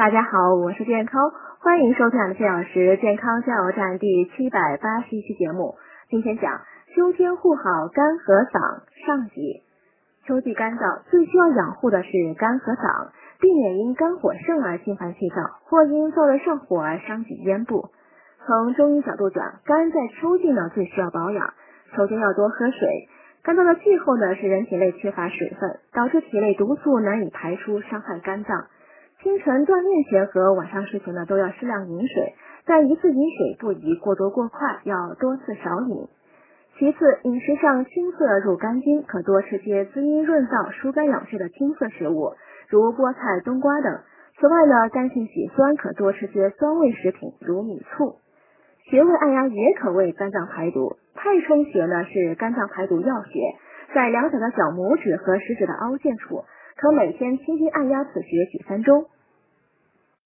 大家好，我是健康，欢迎收看的四小时健康加油站第七百八十一期节目。今天讲秋天护好肝和嗓上集。秋季干燥，最需要养护的是肝和嗓，避免因肝火盛而心烦气躁，或因燥热上火而伤及咽部。从中医角度讲，肝在秋季呢最需要保养，秋天要多喝水。干燥的气候呢，使人体内缺乏水分，导致体内毒素难以排出，伤害肝脏。清晨锻炼前和晚上睡前呢，都要适量饮水，但一次饮水不宜过多过快，要多次少饮。其次，饮食上青色入肝经，可多吃些滋阴润燥、疏肝养血的青色食物，如菠菜、冬瓜等。此外呢，肝性喜酸，可多吃些酸味食品，如米醋。穴位按压也可为肝脏排毒。太冲穴呢是肝脏排毒要穴，在两脚的小拇指和食指的凹陷处，可每天轻轻按压此穴几分钟。